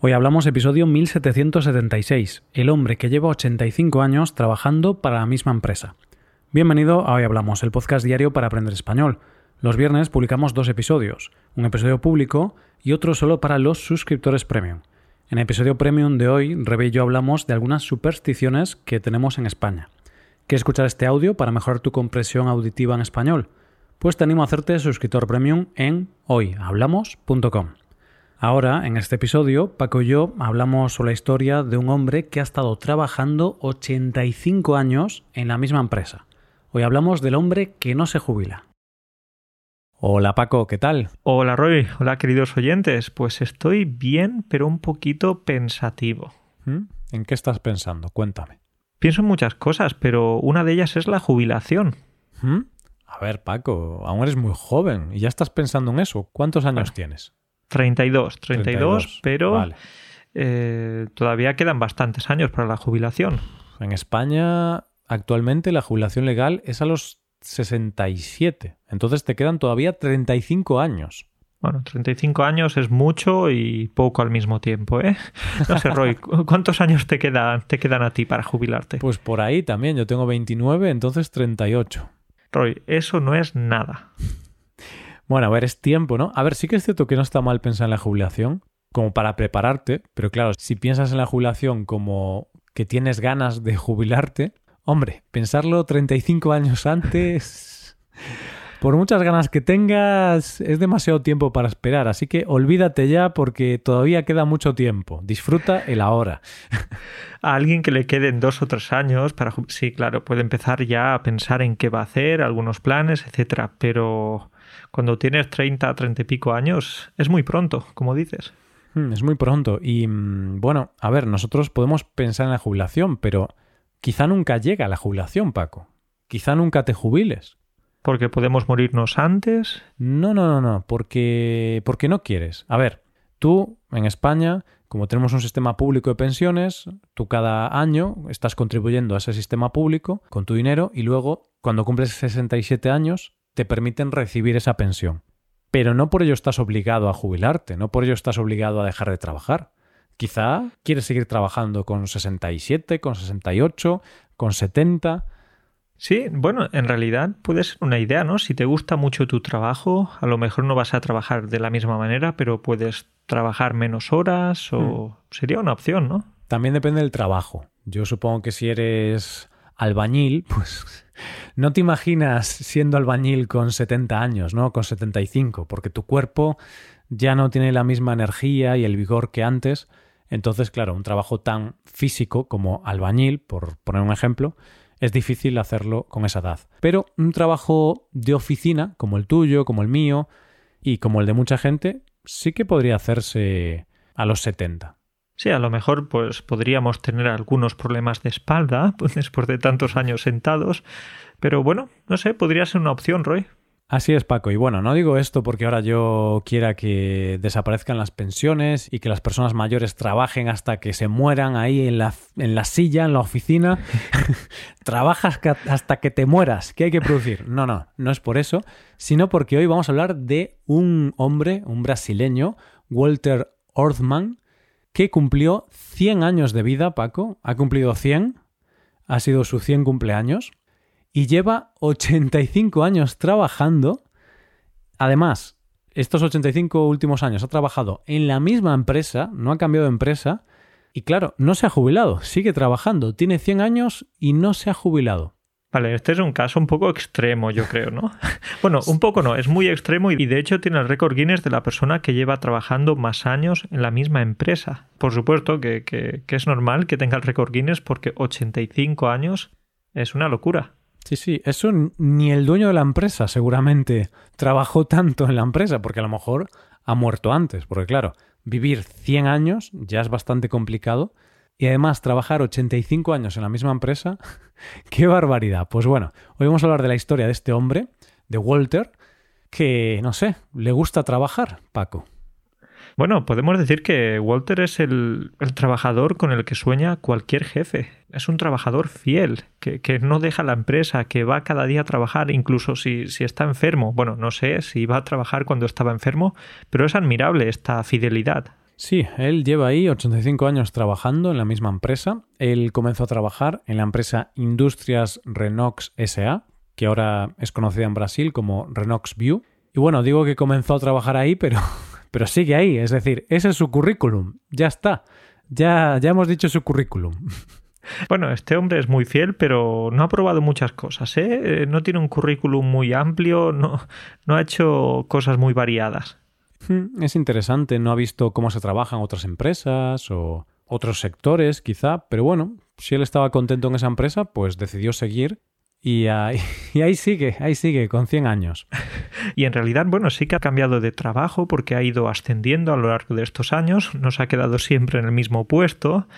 Hoy hablamos episodio 1776, el hombre que lleva 85 años trabajando para la misma empresa. Bienvenido a Hoy Hablamos, el podcast diario para aprender español. Los viernes publicamos dos episodios, un episodio público y otro solo para los suscriptores premium. En el episodio premium de hoy, Rebe y yo hablamos de algunas supersticiones que tenemos en España. ¿Quieres escuchar este audio para mejorar tu compresión auditiva en español? Pues te animo a hacerte suscriptor premium en hoyhablamos.com. Ahora, en este episodio, Paco y yo hablamos sobre la historia de un hombre que ha estado trabajando 85 años en la misma empresa. Hoy hablamos del hombre que no se jubila. Hola Paco, ¿qué tal? Hola Roy, hola queridos oyentes. Pues estoy bien, pero un poquito pensativo. ¿Mm? ¿En qué estás pensando? Cuéntame. Pienso en muchas cosas, pero una de ellas es la jubilación. ¿Mm? A ver, Paco, aún eres muy joven y ya estás pensando en eso. ¿Cuántos años tienes? 32, 32, pero eh, todavía quedan bastantes años para la jubilación. En España, actualmente la jubilación legal es a los 67. Entonces te quedan todavía 35 años. Bueno, 35 años es mucho y poco al mismo tiempo, ¿eh? No sé, Roy, ¿cuántos años te quedan, te quedan a ti para jubilarte? Pues por ahí también, yo tengo 29, entonces 38. Roy, eso no es nada. Bueno, a ver, es tiempo, ¿no? A ver, sí que es cierto que no está mal pensar en la jubilación, como para prepararte, pero claro, si piensas en la jubilación como que tienes ganas de jubilarte, hombre, pensarlo 35 años antes, por muchas ganas que tengas, es demasiado tiempo para esperar, así que olvídate ya porque todavía queda mucho tiempo. Disfruta el ahora. A alguien que le queden dos o tres años para sí, claro, puede empezar ya a pensar en qué va a hacer, algunos planes, etcétera, pero cuando tienes 30, 30 y pico años, es muy pronto, como dices. Hmm, es muy pronto. Y mm, bueno, a ver, nosotros podemos pensar en la jubilación, pero quizá nunca llega la jubilación, Paco. Quizá nunca te jubiles. ¿Porque podemos morirnos antes? No, no, no, no, porque, porque no quieres. A ver, tú en España, como tenemos un sistema público de pensiones, tú cada año estás contribuyendo a ese sistema público con tu dinero y luego, cuando cumples 67 años, te permiten recibir esa pensión. Pero no por ello estás obligado a jubilarte, no por ello estás obligado a dejar de trabajar. Quizá quieres seguir trabajando con 67, con 68, con 70. Sí, bueno, en realidad puede ser una idea, ¿no? Si te gusta mucho tu trabajo, a lo mejor no vas a trabajar de la misma manera, pero puedes trabajar menos horas o hmm. sería una opción, ¿no? También depende del trabajo. Yo supongo que si eres albañil, pues no te imaginas siendo albañil con 70 años, ¿no? Con 75, porque tu cuerpo ya no tiene la misma energía y el vigor que antes. Entonces, claro, un trabajo tan físico como albañil, por poner un ejemplo, es difícil hacerlo con esa edad. Pero un trabajo de oficina, como el tuyo, como el mío y como el de mucha gente, sí que podría hacerse a los 70. Sí, a lo mejor pues podríamos tener algunos problemas de espalda pues, después de tantos años sentados, pero bueno, no sé, podría ser una opción, Roy. Así es, Paco. Y bueno, no digo esto porque ahora yo quiera que desaparezcan las pensiones y que las personas mayores trabajen hasta que se mueran ahí en la, en la silla, en la oficina. Trabajas hasta que te mueras. ¿Qué hay que producir? No, no, no es por eso, sino porque hoy vamos a hablar de un hombre, un brasileño, Walter Orthman, que cumplió 100 años de vida, Paco. Ha cumplido 100. Ha sido su 100 cumpleaños. Y lleva 85 años trabajando. Además, estos 85 últimos años ha trabajado en la misma empresa, no ha cambiado de empresa. Y claro, no se ha jubilado, sigue trabajando. Tiene 100 años y no se ha jubilado. Vale, este es un caso un poco extremo, yo creo, ¿no? bueno, un poco no, es muy extremo y de hecho tiene el récord Guinness de la persona que lleva trabajando más años en la misma empresa. Por supuesto que, que, es normal que tenga el récord Guinness porque 85 años es una locura. Sí, sí, eso ni el dueño de la empresa seguramente trabajó tanto en la empresa, porque a lo mejor ha muerto antes, porque claro, vivir 100 años ya es bastante complicado y además trabajar 85 años en la misma empresa, qué barbaridad. Pues bueno, hoy vamos a hablar de la historia de este hombre, de Walter, que, no sé, le gusta trabajar, Paco. Bueno, podemos decir que Walter es el, trabajador con el que sueña cualquier jefe. Es un trabajador fiel, que, no deja la empresa, que va cada día a trabajar, incluso si, si está enfermo. Bueno, no sé si va a trabajar cuando estaba enfermo, pero es admirable esta fidelidad. Sí, él lleva ahí 85 años trabajando en la misma empresa. Él comenzó a trabajar en la empresa Industrias Renox SA, que ahora es conocida en Brasil como Renox View. Y bueno, digo que comenzó a trabajar ahí, pero, pero sigue ahí. Es decir, ese es su currículum. Ya está. Ya, ya hemos dicho su currículum. Bueno, este hombre es muy fiel, pero no ha probado muchas cosas, ¿eh? No tiene un currículum muy amplio, no ha hecho cosas muy variadas. Hmm, es interesante, no ha visto cómo se trabajan otras empresas o otros sectores, quizá, pero bueno, si él estaba contento en esa empresa, pues decidió seguir y ahí, y ahí, sigue, ahí sigue, con 100 años. Y en realidad, bueno, sí que ha cambiado de trabajo porque ha ido ascendiendo a lo largo de estos años, no se ha quedado siempre en el mismo puesto,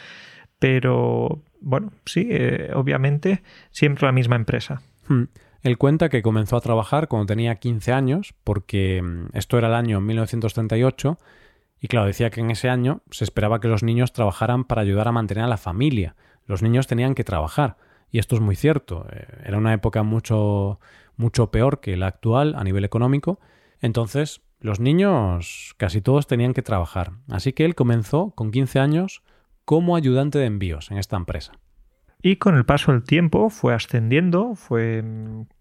pero bueno, sí, eh, obviamente, siempre la misma empresa. Hmm. Él cuenta que comenzó a trabajar cuando tenía 15 años, porque mm, esto era el año 1938, y claro, decía que en ese año se esperaba que los niños trabajaran para ayudar a mantener a la familia. Los niños tenían que trabajar, y esto es muy cierto. Eh, era una época mucho, mucho peor que la actual a nivel económico, entonces los niños casi todos tenían que trabajar. Así que él comenzó con 15 años como ayudante de envíos en esta empresa. Y con el paso del tiempo fue ascendiendo, fue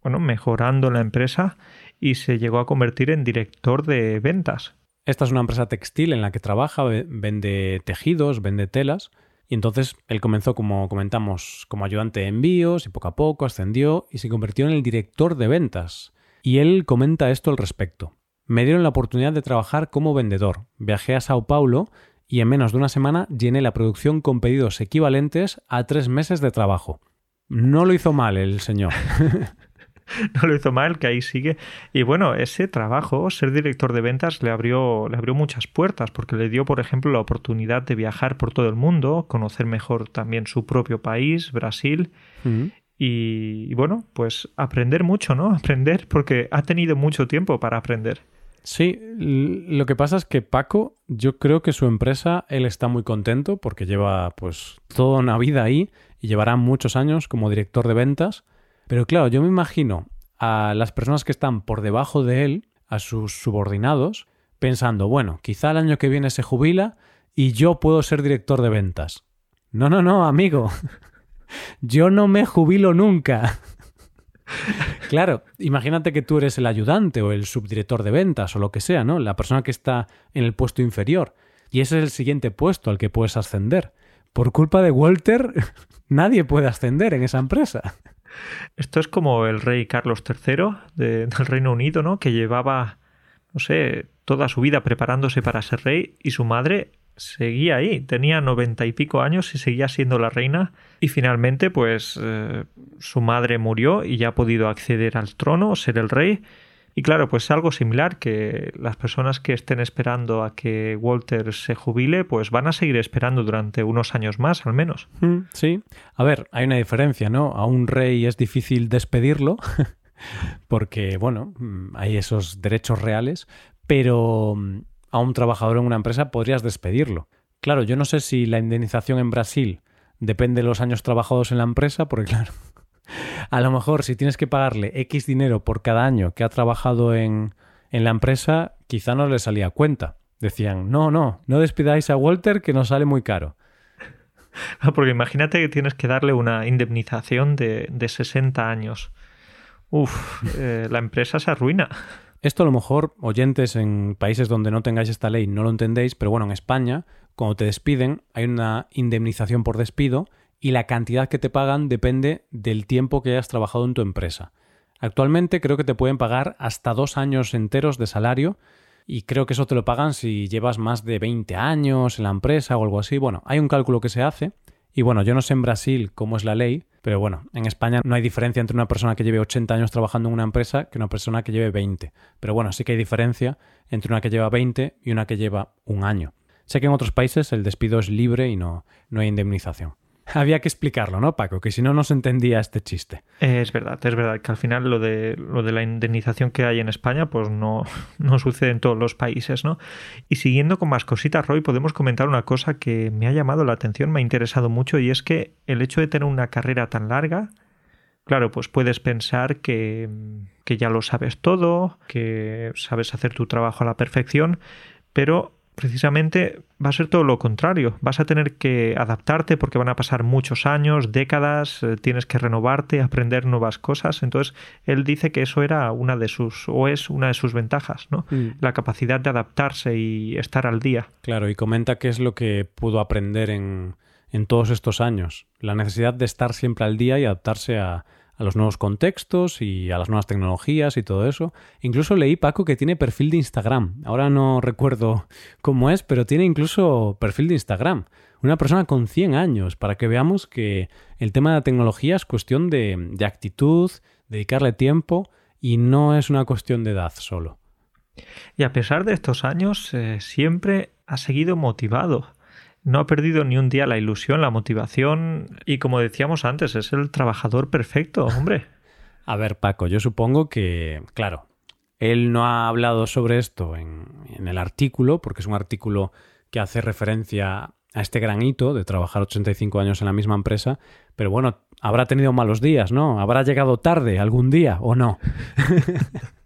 bueno, mejorando la empresa y se llegó a convertir en director de ventas. Esta es una empresa textil en la que trabaja, vende tejidos, vende telas. Y entonces él comenzó, como comentamos, como ayudante de envíos y poco a poco ascendió y se convirtió en el director de ventas. Y él comenta esto al respecto. Me dieron la oportunidad de trabajar como vendedor. Viajé a Sao Paulo y en menos de una semana llené la producción con pedidos equivalentes a tres meses de trabajo. No lo hizo mal el señor. no lo hizo mal, que ahí sigue. Y bueno, ese trabajo, ser director de ventas, le abrió, le abrió muchas puertas, porque le dio, por ejemplo, la oportunidad de viajar por todo el mundo, conocer mejor también su propio país, Brasil. y, y bueno, pues aprender mucho, ¿no? Aprender, porque ha tenido mucho tiempo para aprender. Sí, lo que pasa es que Paco, yo creo que su empresa, él está muy contento porque lleva pues toda una vida ahí y llevará muchos años como director de ventas. Pero claro, yo me imagino a las personas que están por debajo de él, a sus subordinados, pensando, bueno, quizá el año que viene se jubila y yo puedo ser director de ventas. No, no, no, amigo. yo no me jubilo nunca. Claro, imagínate que tú eres el ayudante o el subdirector de ventas o lo que sea, ¿no? La persona que está en el puesto inferior. Y ese es el siguiente puesto al que puedes ascender. Por culpa de Walter, nadie puede ascender en esa empresa. Esto es como el rey Carlos III del Reino Unido, ¿no? Que llevaba, no sé, toda su vida preparándose para ser rey y su madre seguía ahí, tenía noventa y pico años y seguía siendo la reina y finalmente pues eh, su madre murió y ya ha podido acceder al trono, ser el rey y claro, pues algo similar que las personas que estén esperando a que Walter se jubile, pues van a seguir esperando durante unos años más, al menos. Mm, sí. A ver, hay una diferencia, ¿no? A un rey es difícil despedirlo, porque, bueno, mm, hay esos derechos reales, pero mm, a un trabajador en una empresa podrías despedirlo. Claro, yo no sé si la indemnización en Brasil depende de los años trabajados en la empresa, porque claro, a lo mejor si tienes que pagarle X dinero por cada año que ha trabajado en, en la empresa, quizá no le salía cuenta. Decían, no, no, no despidáis a Walter que nos sale muy caro. Porque imagínate que tienes que darle una indemnización de, de 60 años. Uf, eh, la empresa se arruina. Esto a lo mejor, oyentes en países donde no tengáis esta ley, no lo entendéis, pero bueno, en España, cuando te despiden, hay una indemnización por despido y la cantidad que te pagan depende del tiempo que hayas trabajado en tu empresa. Actualmente creo que te pueden pagar hasta dos años enteros de salario y creo que eso te lo pagan si llevas más de 20 años en la empresa o algo así. Bueno, hay un cálculo que se hace y bueno, yo no sé en Brasil cómo es la ley, pero bueno, en España no hay diferencia entre una persona que lleve 80 años trabajando en una empresa que una persona que lleve 20. Pero bueno, sí que hay diferencia entre una que lleva 20 y una que lleva un año. Sé que en otros países el despido es libre y no, no hay indemnización. Había que explicarlo, ¿no, Paco? Que si no, no se entendía este chiste. Es verdad, es verdad que al final lo de, lo de la indemnización que hay en España, pues no, no sucede en todos los países, ¿no? Y siguiendo con más cositas, Roy, podemos comentar una cosa que me ha llamado la atención, me ha interesado mucho, y es que el hecho de tener una carrera tan larga, claro, pues puedes pensar que, que ya lo sabes todo, que sabes hacer tu trabajo a la perfección, pero precisamente va a ser todo lo contrario. Vas a tener que adaptarte porque van a pasar muchos años, décadas, eh, tienes que renovarte, aprender nuevas cosas. Entonces, él dice que eso era una de sus, o es una de sus ventajas, ¿no? Mm. La capacidad de adaptarse y estar al día. Claro, y comenta qué es lo que pudo aprender en, en todos estos años. La necesidad de estar siempre al día y adaptarse a, a los nuevos contextos y a las nuevas tecnologías y todo eso. Incluso leí, Paco, que tiene perfil de Instagram. Ahora no recuerdo cómo es, pero tiene incluso perfil de Instagram. Una persona con 100 años, para que veamos que el tema de la tecnología es cuestión de, actitud, dedicarle tiempo y no es una cuestión de edad solo. Y a pesar de estos años, eh, siempre ha seguido motivado no ha perdido ni un día la ilusión, la motivación y como decíamos antes, es el trabajador perfecto, hombre. A ver, Paco, yo supongo que, claro, él no ha hablado sobre esto en, en el artículo, porque es un artículo que hace referencia a este gran hito de trabajar 85 años en la misma empresa, pero bueno, habrá tenido malos días, ¿no? ¿Habrá llegado tarde algún día o no?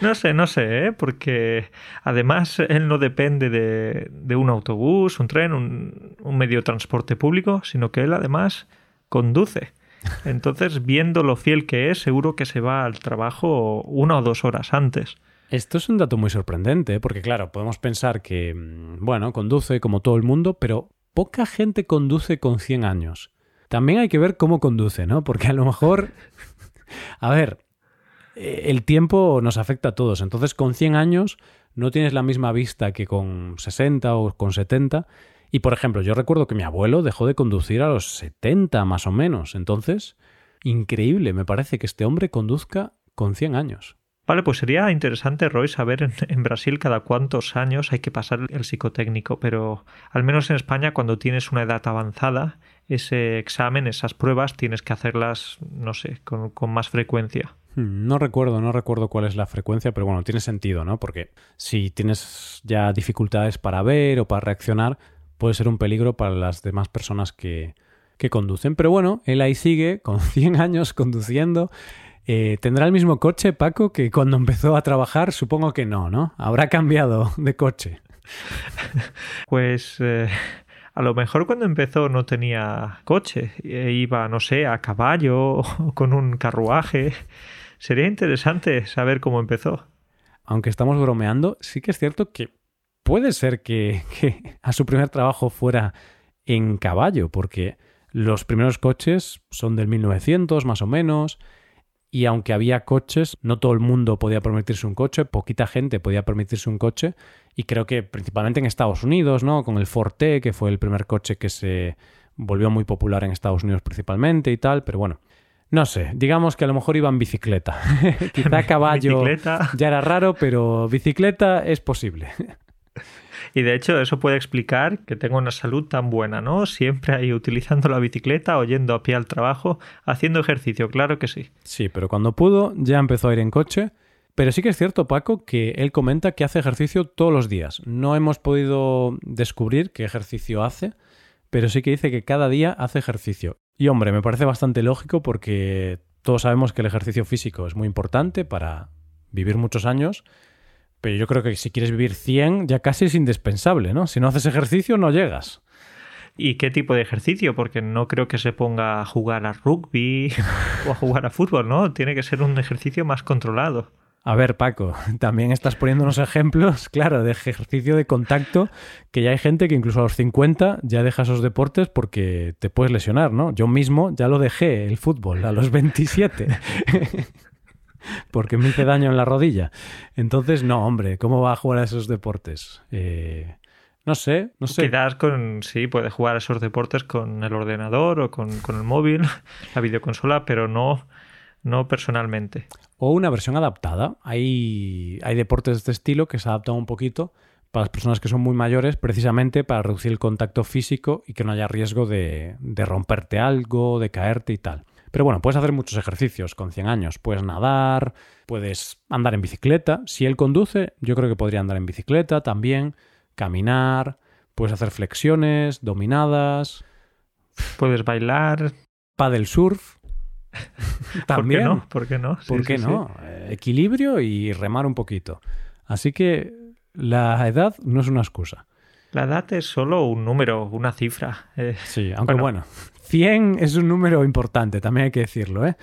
No sé, no sé, ¿eh? porque además él no depende de, un autobús, un tren, un, un, medio de transporte público, sino que él además conduce. Entonces, viendo lo fiel que es, seguro que se va al trabajo una o dos horas antes. Esto es un dato muy sorprendente, ¿eh? porque claro, podemos pensar que, mm, bueno, conduce como todo el mundo, pero poca gente conduce con 100 años. También hay que ver cómo conduce, ¿no? Porque a lo mejor... A ver, el tiempo nos afecta a todos. Entonces, con 100 años no tienes la misma vista que con 60 o con 70. Y, por ejemplo, yo recuerdo que mi abuelo dejó de conducir a los 70 más o menos. Entonces, increíble, me parece que este hombre conduzca con 100 años. Vale, pues sería interesante, Roy, saber en, Brasil cada cuántos años hay que pasar el psicotécnico, pero al menos en España cuando tienes una edad avanzada, ese examen, esas pruebas, tienes que hacerlas, no sé, con más frecuencia. No recuerdo, no recuerdo cuál es la frecuencia, pero bueno, tiene sentido, ¿no? Porque si tienes ya dificultades para ver o para reaccionar, puede ser un peligro para las demás personas que, que conducen. Pero bueno, él ahí sigue, con 100 años conduciendo. Eh, ¿Tendrá el mismo coche, Paco, que cuando empezó a trabajar? Supongo que no, ¿no? Habrá cambiado de coche. Pues eh, a lo mejor cuando empezó no tenía coche, e iba, no sé, a caballo o con un carruaje. Sería interesante saber cómo empezó. Aunque estamos bromeando, sí que es cierto que puede ser que, a su primer trabajo fuera en caballo, porque los primeros coches son del 1900 más o menos, y aunque había coches, no todo el mundo podía permitirse un coche, poquita gente podía permitirse un coche, y creo que principalmente en Estados Unidos, ¿no? Con el Forte, que fue el primer coche que se volvió muy popular en Estados Unidos principalmente y tal, pero bueno, no sé, digamos que a lo mejor iba en bicicleta. Quizá caballo ya era raro, pero bicicleta es posible. Y de hecho eso puede explicar que tengo una salud tan buena, ¿no? Siempre ahí utilizando la bicicleta, oyendo a pie al trabajo, haciendo ejercicio, claro que sí. Sí, pero cuando pudo ya empezó a ir en coche. Pero sí que es cierto, Paco, que él comenta que hace ejercicio todos los días. No hemos podido descubrir qué ejercicio hace, pero sí que dice que cada día hace ejercicio. Y hombre, me parece bastante lógico porque todos sabemos que el ejercicio físico es muy importante para vivir muchos años, pero yo creo que si quieres vivir 100 ya casi es indispensable, ¿no? Si no haces ejercicio no llegas. ¿Y qué tipo de ejercicio? Porque no creo que se ponga a jugar a rugby o a jugar a fútbol, ¿no? Tiene que ser un ejercicio más controlado. A ver, Paco, también estás poniendo unos ejemplos, claro, de ejercicio de contacto, que ya hay gente que incluso a los 50 ya deja esos deportes porque te puedes lesionar, ¿no? Yo mismo ya lo dejé, el fútbol, a los 27. porque me hice daño en la rodilla. Entonces, no, hombre, ¿cómo va a jugar a esos deportes? Eh, no sé, no sé. Quizás con, sí, puede jugar a esos deportes con el ordenador o con, con el móvil, la videoconsola, pero no no personalmente. O una versión adaptada. Hay, hay deportes de este estilo que se adaptan un poquito para las personas que son muy mayores, precisamente para reducir el contacto físico y que no haya riesgo de, de romperte algo, de caerte y tal. Pero bueno, puedes hacer muchos ejercicios con 100 años. Puedes nadar, puedes andar en bicicleta. Si él conduce, yo creo que podría andar en bicicleta también, caminar, puedes hacer flexiones, dominadas. Puedes bailar. Paddle surf. También. ¿Por qué no? ¿Por qué no? Eh, equilibrio y remar un poquito. Así que la edad no es una excusa. La edad es solo un número, una cifra. Eh, sí, aunque bueno. 100 es un número importante, también hay que decirlo, ¿eh?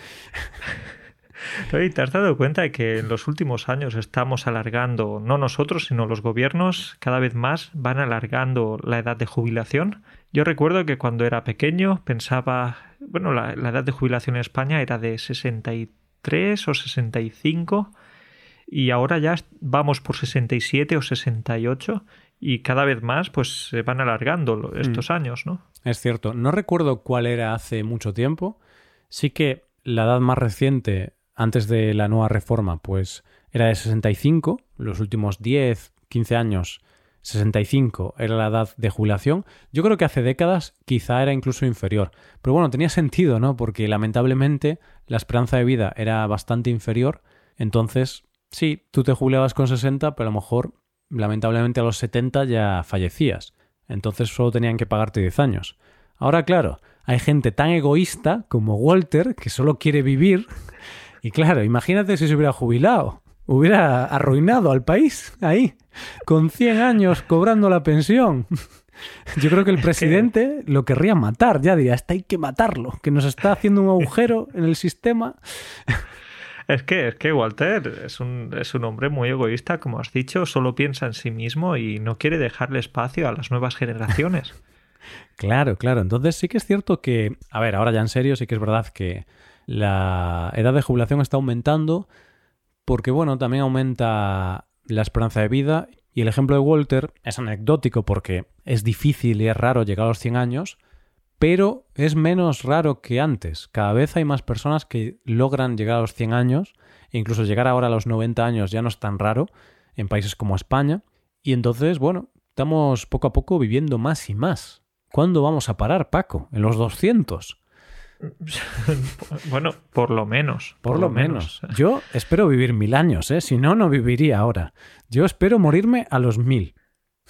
¿Te has dado cuenta de que en los últimos años estamos alargando, no nosotros, sino los gobiernos, cada vez más van alargando la edad de jubilación? Yo recuerdo que cuando era pequeño pensaba, bueno, la, la edad de jubilación en España era de 63 o 65 y ahora ya vamos por 67 o 68 y cada vez más pues se van alargando estos mm. años, ¿no? Es cierto. No recuerdo cuál era hace mucho tiempo. Sí que la edad más reciente, antes de la nueva reforma, pues era de 65. Los últimos 10, 15 años, 65 era la edad de jubilación. Yo creo que hace décadas quizá era incluso inferior. Pero bueno, tenía sentido, ¿no? Porque lamentablemente la esperanza de vida era bastante inferior. Entonces, sí, tú te jubilabas con 60, pero a lo mejor, lamentablemente a los 70 ya fallecías entonces solo tenían que pagarte 10 años. Ahora, claro, hay gente tan egoísta como Walter que solo quiere vivir. Y claro, imagínate si se hubiera jubilado. Hubiera arruinado al país ahí, con 100 años cobrando la pensión. Yo creo que el presidente lo querría matar, ya diría, hasta hay que matarlo, que nos está haciendo un agujero en el sistema. Es que, es que Walter es un, es un hombre muy egoísta, como has dicho, solo piensa en sí mismo y no quiere dejarle espacio a las nuevas generaciones. claro, claro. Entonces sí que es cierto que, a ver, ahora ya en serio, sí que es verdad que la edad de jubilación está aumentando porque, bueno, también aumenta la esperanza de vida y el ejemplo de Walter es anecdótico porque es difícil y es raro llegar a los 100 años, pero es menos raro que antes. Cada vez hay más personas que logran llegar a los 100 años, e incluso llegar ahora a los 90 años ya no es tan raro en países como España. Y entonces, bueno, estamos poco a poco viviendo más y más. ¿Cuándo vamos a parar, Paco? ¿En los 200? bueno, por lo menos. Por, lo, menos. Yo espero vivir mil años, ¿eh? Si no, no viviría ahora. Yo espero morirme a los mil.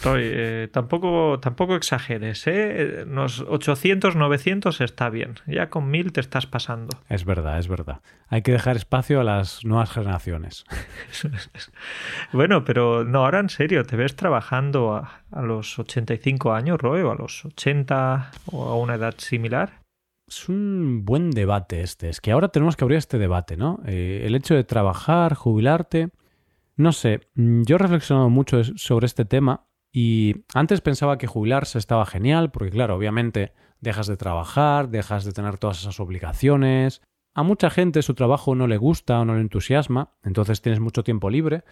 Eh, tampoco, tampoco exageres, ¿eh? Unos 800, 900 está bien. Ya con 1000 te estás pasando. Es verdad, es verdad. Hay que dejar espacio a las nuevas generaciones. bueno, pero no, ahora en serio, ¿te ves trabajando a, los 85 años, Roe, o a los 80 o a una edad similar? Es un buen debate este. Es que ahora tenemos que abrir este debate, ¿no? Eh, el hecho de trabajar, jubilarte. No sé, mm, yo he reflexionado mucho sobre este tema y antes pensaba que jubilarse estaba genial, porque claro, obviamente dejas de trabajar, dejas de tener todas esas obligaciones. A mucha gente su trabajo no le gusta o no le entusiasma, entonces tienes mucho tiempo libre.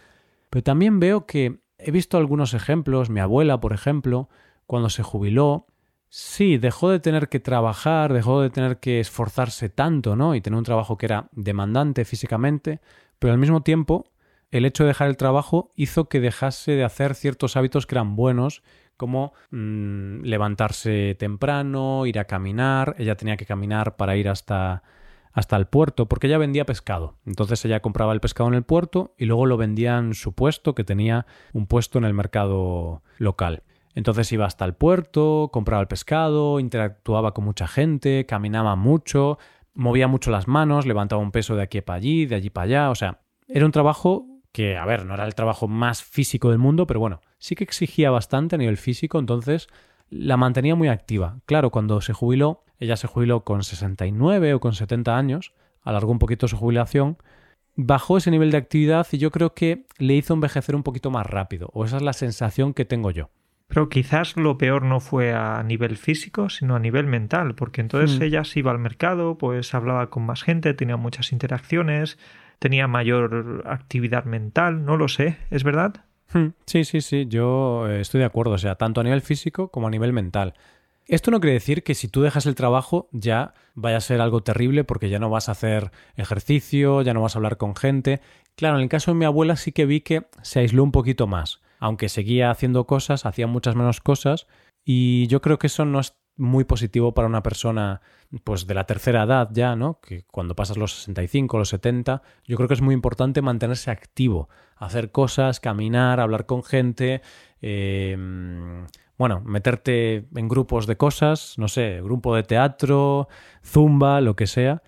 Pero también veo que he visto algunos ejemplos, mi abuela, por ejemplo, cuando se jubiló, sí, dejó de tener que trabajar, dejó de tener que esforzarse tanto, ¿no? Y tener un trabajo que era demandante físicamente, pero al mismo tiempo el hecho de dejar el trabajo hizo que dejase de hacer ciertos hábitos que eran buenos, como mm, levantarse temprano, ir a caminar. Ella tenía que caminar para ir hasta, hasta el puerto, porque ella vendía pescado. Entonces ella compraba el pescado en el puerto y luego lo vendía en su puesto, que tenía un puesto en el mercado local. Entonces iba hasta el puerto, compraba el pescado, interactuaba con mucha gente, caminaba mucho, movía mucho las manos, levantaba un peso de aquí para allí, de allí para allá. O sea, era un trabajo que, a ver, no era el trabajo más físico del mundo, pero bueno, sí que exigía bastante a nivel físico, entonces la mantenía muy activa. Claro, cuando se jubiló, ella se jubiló con 69 o con 70 años, alargó un poquito su jubilación, bajó ese nivel de actividad y yo creo que le hizo envejecer un poquito más rápido, o esa es la sensación que tengo yo. Pero quizás lo peor no fue a nivel físico, sino a nivel mental, porque entonces hmm. ella se iba al mercado, pues hablaba con más gente, tenía muchas interacciones, tenía mayor actividad mental, no lo sé, ¿es verdad? Hmm, sí, sí, sí, yo eh, estoy de acuerdo, o sea, tanto a nivel físico como a nivel mental. Esto no quiere decir que si tú dejas el trabajo ya vaya a ser algo terrible porque ya no vas a hacer ejercicio, ya no vas a hablar con gente. Claro, en el caso de mi abuela sí que vi que se aisló un poquito más. Aunque seguía haciendo cosas, hacía muchas menos cosas y yo creo que eso no es muy positivo para una persona pues de la tercera edad ya, ¿no? Que cuando pasas los 65, los 70, yo creo que es muy importante mantenerse activo, hacer cosas, caminar, hablar con gente, em, bueno, meterte en grupos de cosas, no sé, grupo de teatro, zumba, lo que sea.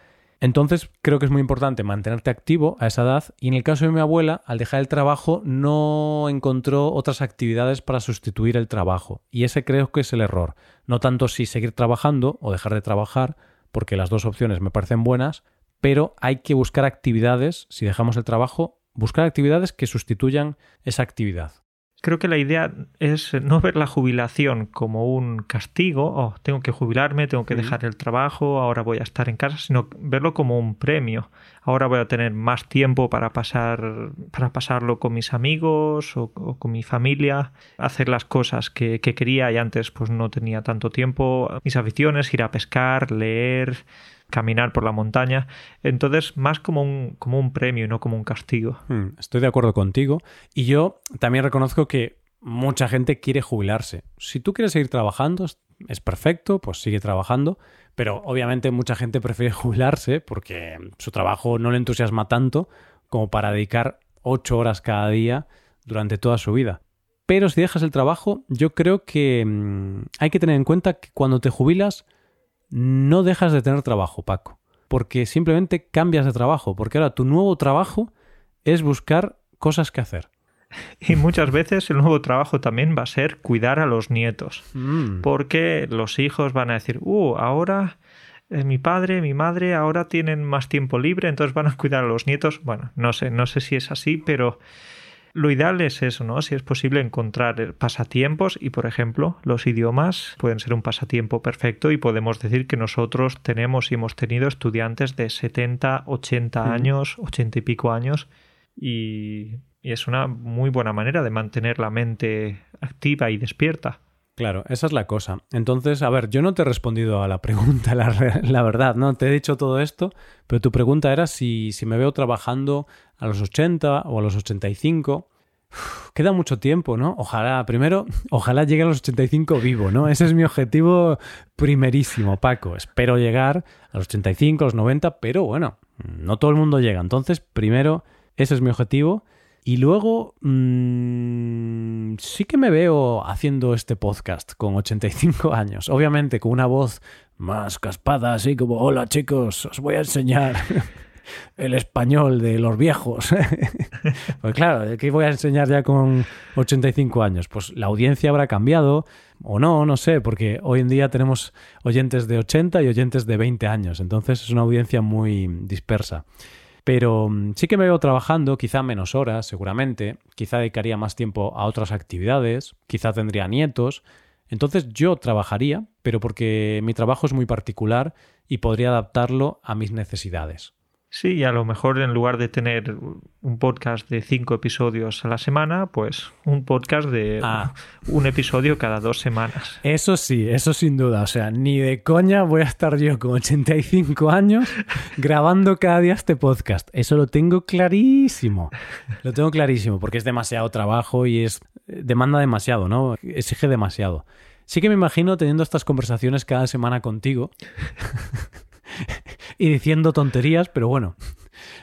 Entonces creo que es muy importante mantenerte activo a esa edad y en el caso de mi abuela, al dejar el trabajo no encontró otras actividades para sustituir el trabajo y ese creo que es el error. No tanto si seguir trabajando o dejar de trabajar, porque las dos opciones me parecen buenas, pero hay que buscar actividades, si dejamos el trabajo, buscar actividades que sustituyan esa actividad creo que la idea es no ver la jubilación como un castigo, oh, tengo que jubilarme, tengo que dejar el trabajo, ahora voy a estar en casa, sino verlo como un premio. Ahora voy a tener más tiempo para pasar, para pasarlo con mis amigos o, con mi familia, hacer las cosas que, que quería y antes pues no tenía tanto tiempo. Mis aficiones, ir a pescar, leer, caminar por la montaña. Entonces, más como un, como un premio no como un castigo. Hmm, estoy de acuerdo contigo. Y yo también reconozco que mucha gente quiere jubilarse. Si tú quieres seguir trabajando, es perfecto, pues sigue trabajando. Pero obviamente mucha gente prefiere jubilarse porque su trabajo no le entusiasma tanto como para dedicar ocho horas cada día durante toda su vida. Pero si dejas el trabajo, yo creo que mm, hay que tener en cuenta que cuando te jubilas no dejas de tener trabajo, Paco, porque simplemente cambias de trabajo, porque ahora tu nuevo trabajo es buscar cosas que hacer. Y muchas veces el nuevo trabajo también va a ser cuidar a los nietos, mm. porque los hijos van a decir, uh, ahora eh, mi padre, mi madre ahora tienen más tiempo libre, entonces van a cuidar a los nietos. Bueno, no sé, no sé si es así, pero lo ideal es eso, ¿no? Si es posible encontrar pasatiempos y, por ejemplo, los idiomas pueden ser un pasatiempo perfecto y podemos decir que nosotros tenemos y hemos tenido estudiantes de 70, 80 años, 80 y pico años y, es una muy buena manera de mantener la mente activa y despierta. Claro, esa es la cosa. Entonces, a ver, yo no te he respondido a la pregunta, la, la, verdad, ¿no? Te he dicho todo esto, pero tu pregunta era si, si me veo trabajando a los 80 o a los 85. queda mucho tiempo, ¿no? Ojalá, primero, ojalá llegue a los 85 vivo, ¿no? Ese es mi objetivo primerísimo, Paco. Espero llegar a los 85, a los 90, pero bueno, no todo el mundo llega. Entonces, primero, ese es mi objetivo. Y luego, mmm, sí que me veo haciendo este podcast con 85 años. Obviamente con una voz más caspada, así como, hola chicos, os voy a enseñar el español de los viejos. pues claro, ¿qué voy a enseñar ya con 85 años? Pues la audiencia habrá cambiado o no, no sé, porque hoy en día tenemos oyentes de 80 y oyentes de 20 años, entonces es una audiencia muy dispersa. Pero mm, sí que me veo trabajando, quizá menos horas, seguramente, quizá dedicaría más tiempo a otras actividades, quizá tendría nietos, entonces yo trabajaría, pero porque mi trabajo es muy particular y podría adaptarlo a mis necesidades. Sí, a lo mejor en lugar de tener un podcast de cinco episodios a la semana, pues un podcast de ah. un episodio cada dos semanas. Eso sí, eso sin duda. O sea, ni de coña voy a estar yo con 85 años grabando cada día este podcast. Eso lo tengo clarísimo. Lo tengo clarísimo porque es demasiado trabajo y es demanda demasiado, ¿no? Exige demasiado. Sí que me imagino teniendo estas conversaciones cada semana contigo y diciendo tonterías, pero bueno,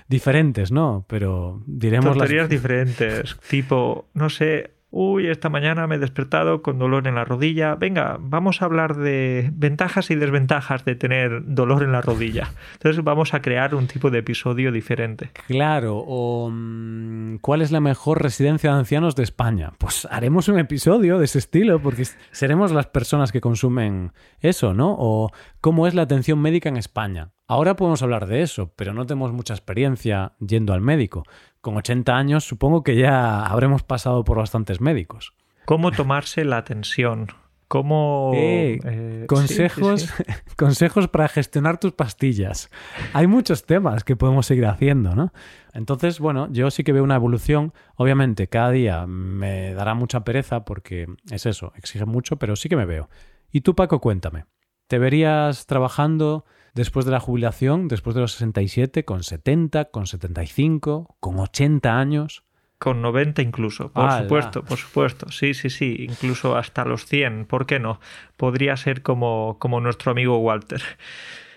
diferentes, ¿no? Pero diremos tonterías diferentes, tipo, no sé, Uy, esta mañana me he despertado con dolor en la rodilla. Venga, vamos a hablar de ventajas y desventajas de tener dolor en la rodilla. Entonces vamos a crear un tipo de episodio diferente. Claro, o mm, ¿cuál es la mejor residencia de ancianos de España? Pues haremos un episodio de ese estilo porque seremos las personas que consumen eso, ¿no? O cómo es la atención médica en España. Ahora podemos hablar de eso, pero no tenemos mucha experiencia yendo al médico con 80 años supongo que ya habremos pasado por bastantes médicos. ¿Cómo tomarse la tensión? ¿Cómo... Eh, eh, consejos, consejos para gestionar tus pastillas. Hay muchos temas que podemos seguir haciendo, ¿no? Entonces, bueno, yo sí que veo una evolución. Obviamente, cada día me dará mucha pereza porque es eso, exige mucho, pero sí que me veo. Y tú, Paco, cuéntame. ¿Te verías trabajando después de la jubilación, después de los 67, con 70, con 75, con 80 años. Con 90 incluso, por supuesto, por supuesto. Sí, sí, sí, incluso hasta los 100, ¿por qué no? Podría ser como, como nuestro amigo Walter.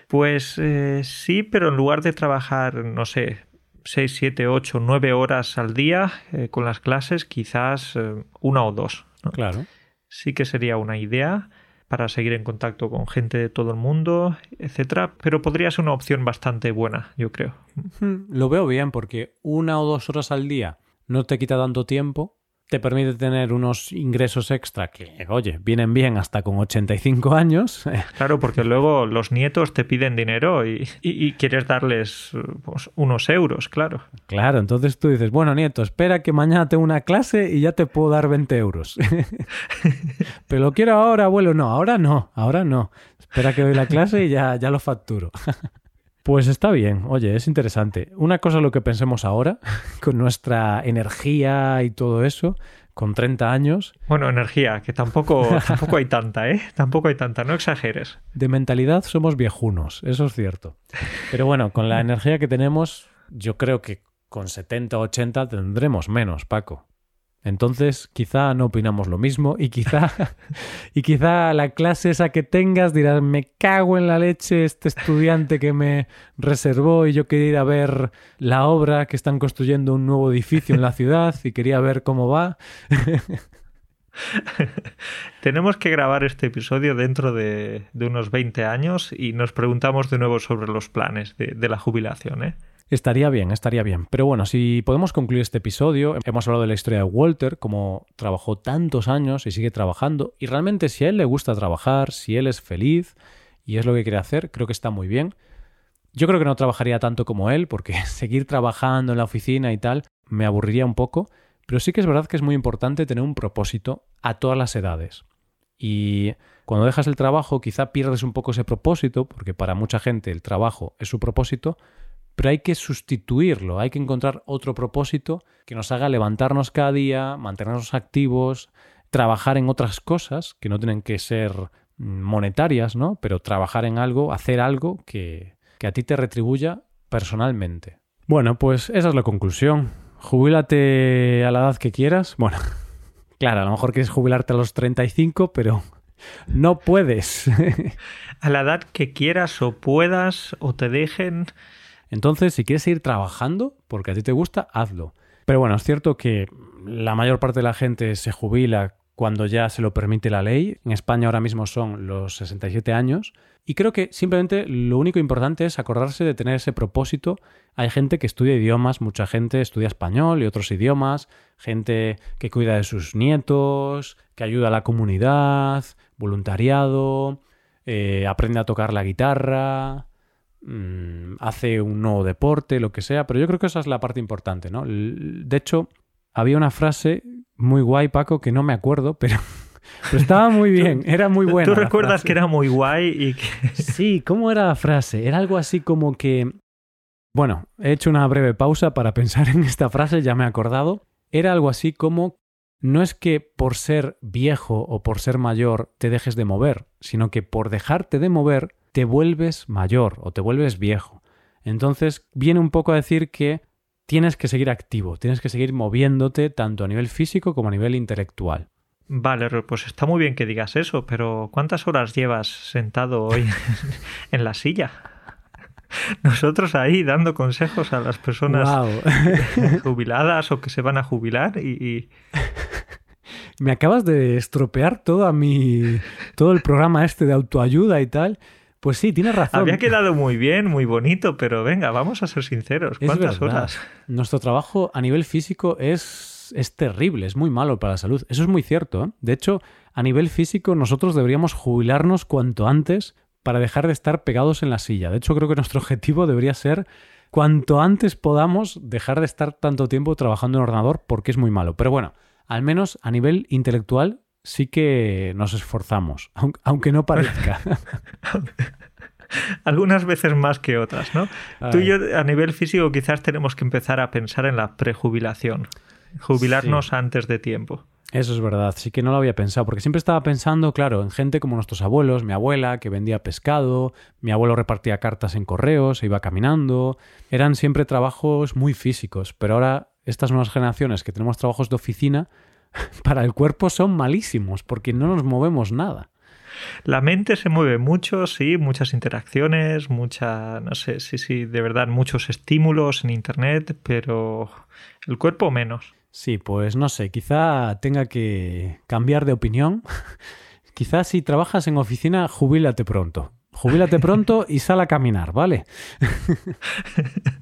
Pues eh, sí, pero en lugar de trabajar, no sé, 6, 7, 8, 9 horas al día eh, con las clases, quizás eh, una o dos. Claro. Sí que sería una idea para seguir en contacto con gente de todo el mundo, etcétera, pero podría ser una opción bastante buena, yo creo. Lo veo bien porque una o dos horas al día no te quita tanto tiempo te permite tener unos ingresos extra que, oye, vienen bien hasta con 85 años. Claro, porque luego los nietos te piden dinero y, quieres darles pues, unos euros, claro. Claro, entonces tú dices, bueno, nieto, espera que mañana tengo una clase y ya te puedo dar 20 euros. Pero lo quiero ahora, abuelo. No, ahora no, ahora no. Espera que doy la clase y ya, ya lo facturo. Pues está bien, oye, es interesante. Una cosa lo que pensemos ahora, con nuestra energía y todo eso, con 30 años. Bueno, energía, que tampoco, tampoco hay tanta, ¿eh? Tampoco hay tanta, no exageres. De mentalidad somos viejunos, eso es cierto. Pero bueno, con la energía que tenemos, yo creo que con 70 o 80 tendremos menos, Paco. Entonces, quizá no opinamos lo mismo y quizá, y quizá la clase esa que tengas dirás, me cago en la leche este estudiante que me reservó y yo quería ir a ver la obra que están construyendo un nuevo edificio en la ciudad y quería ver cómo va. Tenemos que grabar este episodio dentro de, unos 20 años y nos preguntamos de nuevo sobre los planes de, de la jubilación, ¿eh? Estaría bien, estaría bien. Pero bueno, si podemos concluir este episodio, hemos hablado de la historia de Walter, cómo trabajó tantos años y sigue trabajando, y realmente si a él le gusta trabajar, si él es feliz y es lo que quiere hacer, creo que está muy bien. Yo creo que no trabajaría tanto como él, porque seguir trabajando en la oficina y tal me aburriría un poco, pero sí que es verdad que es muy importante tener un propósito a todas las edades. Y cuando dejas el trabajo quizá pierdes un poco ese propósito, porque para mucha gente el trabajo es su propósito, pero hay que sustituirlo, hay que encontrar otro propósito que nos haga levantarnos cada día, mantenernos activos, trabajar en otras cosas que no tienen que ser monetarias, ¿no? Pero trabajar en algo, hacer algo que, que a ti te retribuya personalmente. Bueno, pues esa es la conclusión. Jubílate a la edad que quieras. Bueno, claro, a lo mejor quieres jubilarte a los 35, pero no puedes. a la edad que quieras o puedas o te dejen entonces, si quieres seguir trabajando, porque a ti te gusta, hazlo. Pero bueno, es cierto que la mayor parte de la gente se jubila cuando ya se lo permite la ley. En España ahora mismo son los 67 años. Y creo que simplemente lo único importante es acordarse de tener ese propósito. Hay gente que estudia idiomas, mucha gente estudia español y otros idiomas, gente que cuida de sus nietos, que ayuda a la comunidad, voluntariado, eh, aprende a tocar la guitarra, Mm, hace un nuevo deporte, lo que sea, pero yo creo que esa es la parte importante, ¿no? De hecho, había una frase muy guay, Paco, que no me acuerdo, pero, estaba muy bien, era muy buena. ¿Tú recuerdas que era muy guay y que... Sí, ¿cómo era la frase? Era algo así como que... Bueno, he hecho una breve pausa para pensar en esta frase, ya me he acordado. Era algo así como no es que por ser viejo o por ser mayor te dejes de mover, sino que por dejarte de mover te vuelves mayor o te vuelves viejo. Entonces viene un poco a decir que tienes que seguir activo, tienes que seguir moviéndote tanto a nivel físico como a nivel intelectual. Vale, pues está muy bien que digas eso, pero ¿cuántas horas llevas sentado hoy en la silla? Nosotros ahí dando consejos a las personas jubiladas o que se van a jubilar y, Me acabas de estropear todo a mi todo el programa este de autoayuda y tal. Pues sí, tienes razón. Había quedado muy bien, muy bonito, pero venga, vamos a ser sinceros. ¿Cuántas horas? Nuestro trabajo a nivel físico es, es terrible, es muy malo para la salud. Eso es muy cierto. ¿eh? De hecho, a nivel físico nosotros deberíamos jubilarnos cuanto antes para dejar de estar pegados en la silla. De hecho, creo que nuestro objetivo debería ser cuanto antes podamos dejar de estar tanto tiempo trabajando en ordenador porque es muy malo. Pero bueno, al menos a nivel intelectual sí que nos esforzamos, aunque no parezca. Algunas veces más que otras, ¿no? Tú y yo a nivel físico quizás tenemos que empezar a pensar en la prejubilación, jubilarnos antes de tiempo. Eso es verdad, sí que no lo había pensado, porque siempre estaba pensando, claro, en gente como nuestros abuelos, mi abuela que vendía pescado, mi abuelo repartía cartas en correos, se iba caminando, eran siempre trabajos muy físicos, pero ahora estas nuevas generaciones que tenemos trabajos de oficina, para el cuerpo son malísimos porque no nos movemos nada. La mente se mueve mucho, sí, muchas interacciones, mucha, no sé, sí, sí, de verdad, muchos estímulos en Internet, pero el cuerpo menos. Sí, pues no sé, quizá tenga que cambiar de opinión. quizás si trabajas en oficina, jubílate pronto. Jubílate pronto y sal a caminar, ¿vale?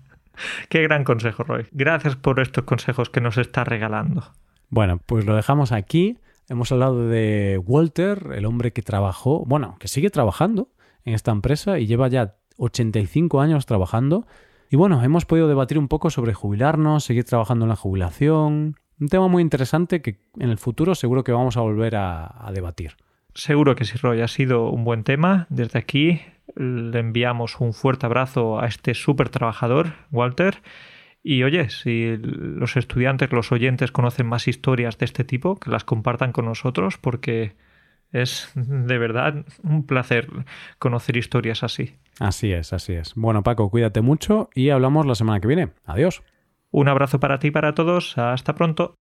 Qué gran consejo, Roy. Gracias por estos consejos que nos estás regalando. Bueno, pues lo dejamos aquí. Hemos hablado de Walter, el hombre que trabajó, bueno, que sigue trabajando en esta empresa y lleva ya 85 años trabajando. Y bueno, hemos podido debatir un poco sobre jubilarnos, seguir trabajando en la jubilación. Un tema muy interesante que en el futuro seguro que vamos a volver a, debatir. Seguro que sí, Roy. Ha sido un buen tema. Desde aquí le enviamos un fuerte abrazo a este súper trabajador, Walter. Y oye, si los estudiantes, los oyentes conocen más historias de este tipo, que las compartan con nosotros porque es de verdad un placer conocer historias así. Así es, así es. Bueno, Paco, cuídate mucho y hablamos la semana que viene. Adiós. Un abrazo para ti y para todos. Hasta pronto.